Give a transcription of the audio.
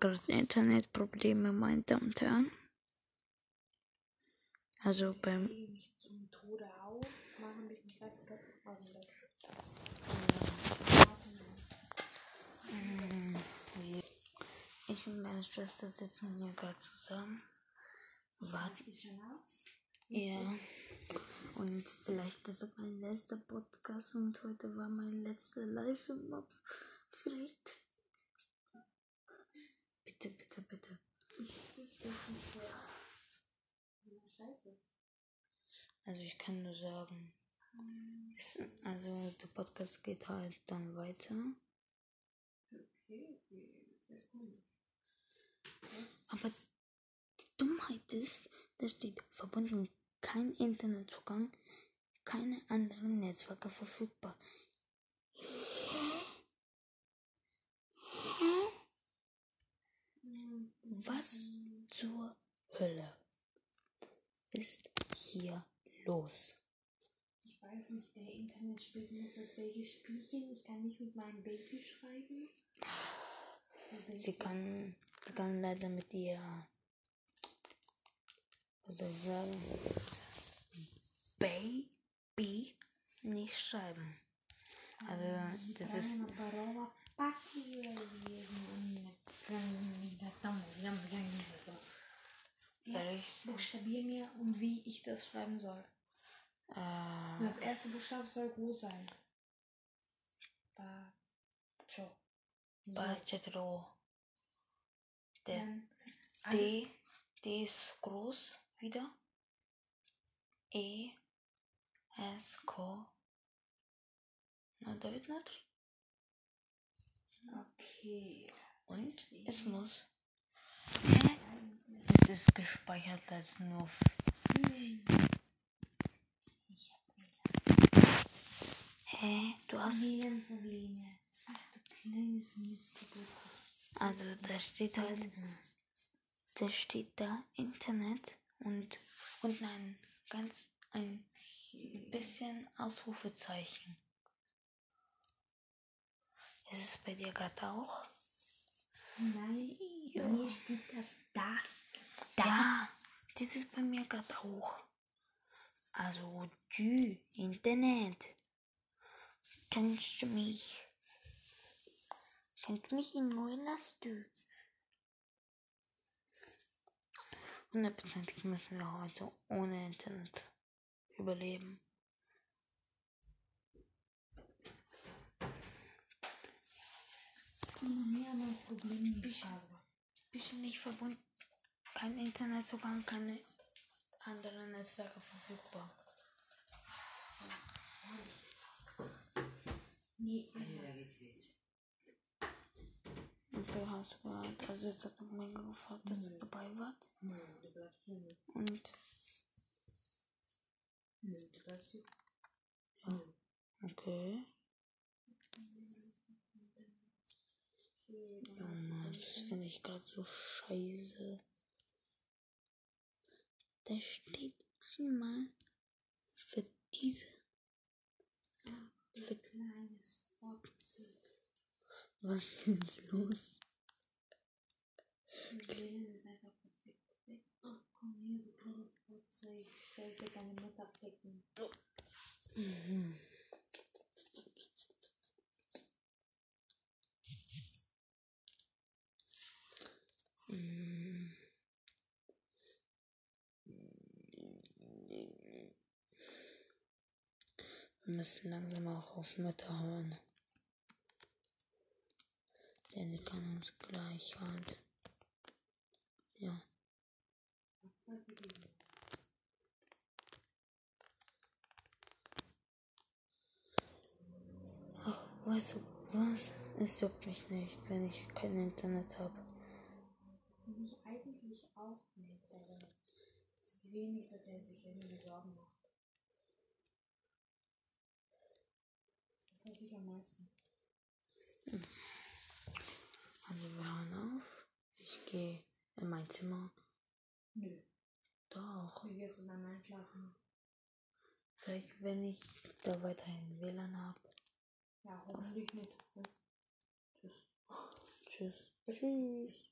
gerade Internetprobleme, meine Damen und Herren. Also beim. Hoffentlich. Ich und meine Schwester sitzen hier gerade zusammen. Warten. Ja. Und vielleicht ist es mein letzter Podcast und heute war mein letzter Live-Mob. Vielleicht. Bitte, bitte, bitte. Also ich kann nur sagen. Also der Podcast geht halt dann weiter. Okay, sehr cool. Aber die Dummheit ist, da steht verbunden kein Internetzugang, keine anderen Netzwerke verfügbar. Hä? Hä? Was zur Hölle ist hier los? Ich weiß nicht, der Internet spielt muss welche Spielchen. Ich kann nicht mit meinem Baby schreiben. Sie kann, sie kann leider mit ihr, was soll ich sagen, Baby nicht schreiben. Also, das ist, Jetzt buchstabier mir und wie ich das schreiben soll. äh, Das erste Buchstabe soll groß sein. Bacho. Bachetro. Der D, D ist groß wieder. E, S, K. Na, David Natri. Okay. Und es muss. Hä? Das ist gespeichert als nur. Ich hab Hä? Du hast. Familienprobleme. Ach, du kleines Mistgeburt. Also, da steht halt. Da steht da Internet und unten ein ganz. ein bisschen Ausrufezeichen. Ist es bei dir gerade auch? Nein, Ja. mir steht das da. Ja, das ist bei mir gerade auch. Also, du, Internet. Kannst du mich. Kannst du mich in lassen, du? Hundertprozentig müssen wir heute ohne Internet überleben. Mir mein Problem nicht habe. Bisschen nicht verbunden. Kein Internetzugang, keine anderen Netzwerke verfügbar. Nee, Und du hast gehört, also jetzt hat noch Menge gefragt, dass ihr dabei wart. Du. Und du okay. Ich gerade so scheiße. Da steht einmal für diese. Für Kleines was ist jetzt los? Die Seele ist einfach perfekt. Oh, komm hier, du kleine Fotze. Ich dir deine Mutter ficken. Mhm. Müssen langsam auch auf Mütter hören. Denn die kann uns gleich halt. Ja. Ach, weißt du was? Es juckt mich nicht, wenn ich kein Internet habe. Mich eigentlich auch nicht, aber wenig, dass er sich irgendwie Sorgen macht. Heißt ich am meisten. Also wir hören auf. Ich gehe in mein Zimmer. Nö. Doch. Wie wirst du dann einschlafen? Vielleicht, wenn ich da weiterhin WLAN habe. Ja, hoffentlich nicht. Tschüss. Tschüss.